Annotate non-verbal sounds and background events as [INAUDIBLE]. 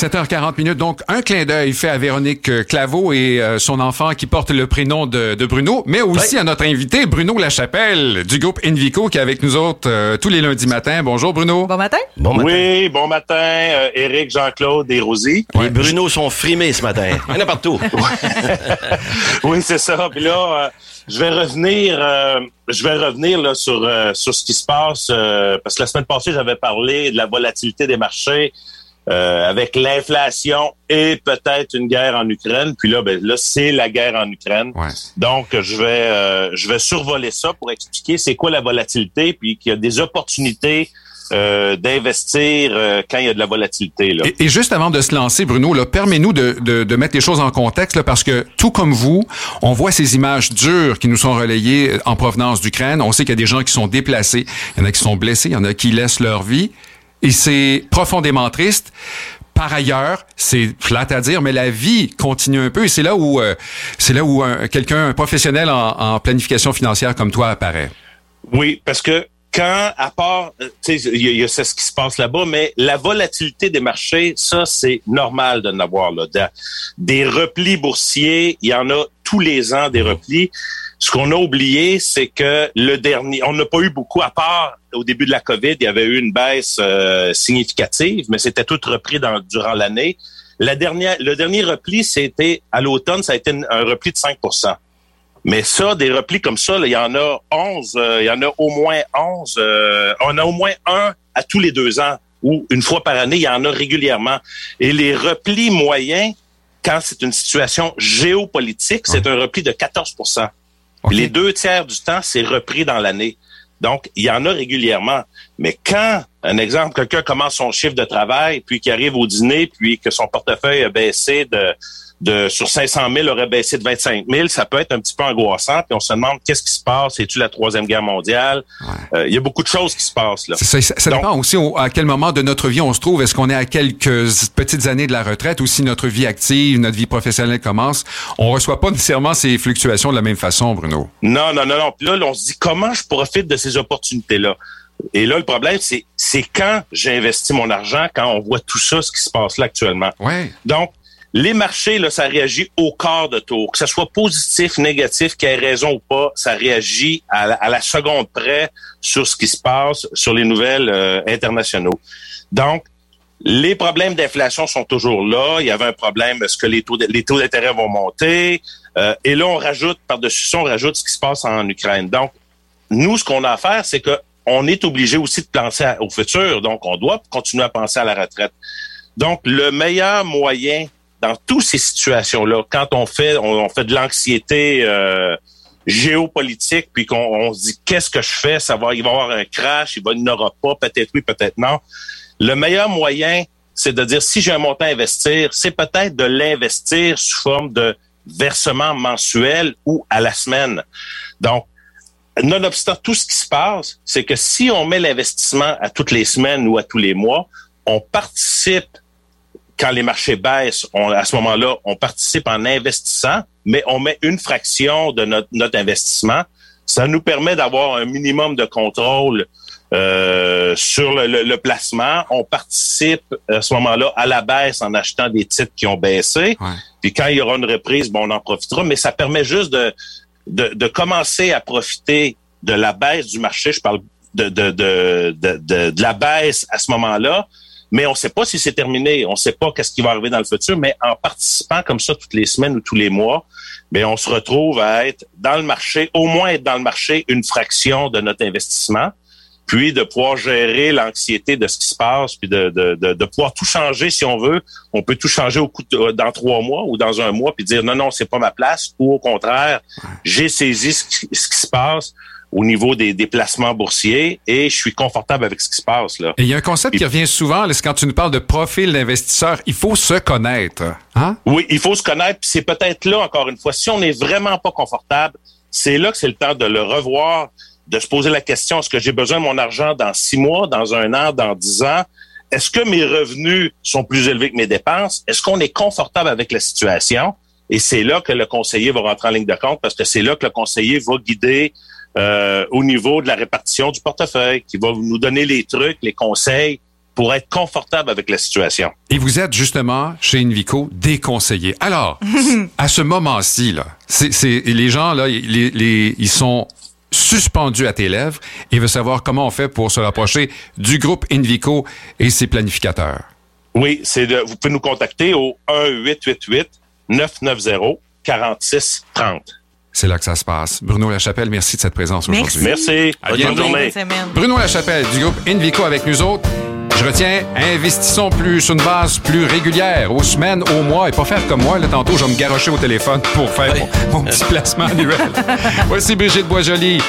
7h40 minutes. Donc, un clin d'œil fait à Véronique euh, Claveau et euh, son enfant qui porte le prénom de, de Bruno, mais aussi à notre invité, Bruno Lachapelle, du groupe Invico, qui est avec nous autres euh, tous les lundis matins. Bonjour, Bruno. Bon matin. Bon matin. Oui, bon matin, euh, Éric, Jean-Claude et Rosie. Les Bruno sont frimés ce matin. Il y en a partout. [LAUGHS] oui, c'est ça. Puis là, euh, je vais revenir, euh, je vais revenir là, sur euh, sur ce qui se passe euh, parce que la semaine passée, j'avais parlé de la volatilité des marchés euh, avec l'inflation et peut-être une guerre en Ukraine. Puis là, ben là, c'est la guerre en Ukraine. Ouais. Donc, je vais euh, je vais survoler ça pour expliquer c'est quoi la volatilité, puis qu'il y a des opportunités euh, d'investir euh, quand il y a de la volatilité. Là. Et, et juste avant de se lancer, Bruno, là, permets-nous de, de, de mettre les choses en contexte, là, parce que tout comme vous, on voit ces images dures qui nous sont relayées en provenance d'Ukraine. On sait qu'il y a des gens qui sont déplacés, il y en a qui sont blessés, il y en a qui laissent leur vie, et c'est profondément triste. Par ailleurs, c'est plate à dire, mais la vie continue un peu, et c'est là où euh, c'est là où un- quelqu'un, un professionnel en, en planification financière comme toi apparaît. Oui, parce que quand, à part, euh, tu sais, il y, y a c'est ce qui se passe là-bas, mais la volatilité des marchés, ça, c'est normal de n'avoir là. Des replis boursiers, il y en a tous les ans des replis. Ce qu'on a oublié, c'est que le dernier, on n'a pas eu beaucoup, à part au début de la COVID, il y avait eu une baisse euh, significative, mais c'était tout repris dans, durant l'année. La dernière, le dernier repli, c'était à l'automne, ça a été un repli de 5% mais ça, des replis comme ça, là, il y en a 11, euh, il y en a au moins 11. euh, on a au moins un à tous les deux ans ou une fois par année, il y en a régulièrement. Et les replis moyens, quand c'est une situation géopolitique, c'est un repli de 14 Les deux tiers du temps, c'est repris dans l'année. Donc, il y en a régulièrement. Mais quand, un exemple, quelqu'un commence son chiffre de travail, puis qu'il arrive au dîner, puis que son portefeuille a baissé de, de sur 500 000 aurait baissé de 25 000, ça peut être un petit peu angoissant. Puis on se demande qu'est-ce qui se passe? C'est-tu la troisième guerre mondiale? Euh, Il y a beaucoup de choses qui se passent là. Ça, ça, ça Donc- dépend aussi au- à quel moment de notre vie on se trouve. Est-ce qu'on est à quelques petites années de la retraite ou si notre vie active, notre vie professionnelle commence? On reçoit pas nécessairement ces fluctuations de la même façon, Bruno? Non, non, non, non. Puis là, là, on se dit comment je profite de ces opportunités-là? Et là, le problème, c'est c'est quand j'ai investi mon argent, quand on voit tout ça, ce qui se passe là actuellement. Ouais. Donc, les marchés, là, ça réagit au quart de tour. Que ce soit positif, négatif, qu'il y ait raison ou pas, ça réagit à la, à la seconde près sur ce qui se passe sur les nouvelles euh, internationaux. Donc, les problèmes d'inflation sont toujours là. Il y avait un problème, est-ce que les taux de- les taux d'intérêt vont monter? Euh, et là, on rajoute, par-dessus ça, on rajoute ce qui se passe en Ukraine. Donc, nous, ce qu'on a à faire, c'est que on est obligé aussi de penser au futur. Donc, on doit continuer à penser à la retraite. Donc, le meilleur moyen dans toutes ces situations-là, quand on fait, on, fait de l'anxiété euh, géopolitique, puis qu'on on se dit qu'est-ce que je fais, ça va, il va y avoir un crash, il va, il aura pas, peut-être oui, peut-être non. Le meilleur moyen, c'est de dire si j'ai un montant à investir, c'est peut-être de l'investir sous forme de versement mensuel ou à la semaine. Donc, nonobstant tout ce qui se passe, c'est que si on met l'investissement à toutes les semaines ou à tous les mois, on participe quand les marchés baissent, on, à ce moment-là, on participe en investissant, mais on met une fraction de notre, notre investissement. Ça nous permet d'avoir un minimum de contrôle euh, sur le, le- le placement. On participe à ce moment-là à la baisse en achetant des titres qui ont baissé. Ouais. Puis quand il y aura une reprise, bon, on en profitera. Mais ça permet juste de, de, commencer à profiter de la baisse du marché. Je parle de, de, de, de, de, de la baisse à ce moment-là. Mais on ne sait pas si c'est terminé. On ne sait pas qu'est-ce qui va arriver dans le futur. Mais en participant comme ça toutes les semaines ou tous les mois, mais on se retrouve à être dans le marché, au moins être dans le marché une fraction de notre investissement, puis de pouvoir gérer l'anxiété de ce qui se passe, puis de, de, de, de pouvoir tout changer si on veut. On peut tout changer au coup de- dans trois mois ou dans un mois, puis dire non, non, c'est pas ma place, ou au contraire, j'ai saisi ce qui, ce qui se passe au niveau des déplacements boursiers et je suis confortable avec ce qui se passe là. Et il y a un concept qui revient souvent, c'est quand tu nous parles de profil d'investisseur, il faut se connaître. Hein? Oui, il faut se connaître. C'est peut-être là, encore une fois, si on n'est vraiment pas confortable, c'est là que c'est le temps de le revoir, de se poser la question, est-ce que j'ai besoin de mon argent dans six mois, dans un an, dans dix ans? Est-ce que mes revenus sont plus élevés que mes dépenses? Est-ce qu'on est confortable avec la situation? Et c'est là que le conseiller va rentrer en ligne de compte parce que c'est là que le conseiller va guider euh, au niveau de la répartition du portefeuille, qui va nous donner les trucs, les conseils pour être confortable avec la situation. Et vous êtes justement chez Invico déconseillé. Alors, [LAUGHS] à ce moment-ci, là, c'est, c'est- les gens là, les, les- ils sont suspendus à tes lèvres et veulent savoir comment on fait pour se rapprocher du groupe Invico et ses planificateurs. Oui, c'est de, vous pouvez nous contacter au 1-888-990-4630. C'est là que ça se passe. Bruno Lachapelle, merci de cette présence aujourd'hui. Merci. À Bonne bientôt. journée. Bruno Lachapelle du groupe Invico avec nous autres. Je retiens, investissons plus sur une base plus régulière, aux semaines, aux mois, et pas faire comme moi. Là, tantôt, je vais me garrocher au téléphone pour faire mon, mon petit placement annuel. [LAUGHS] Voici Brigitte Boisjoli.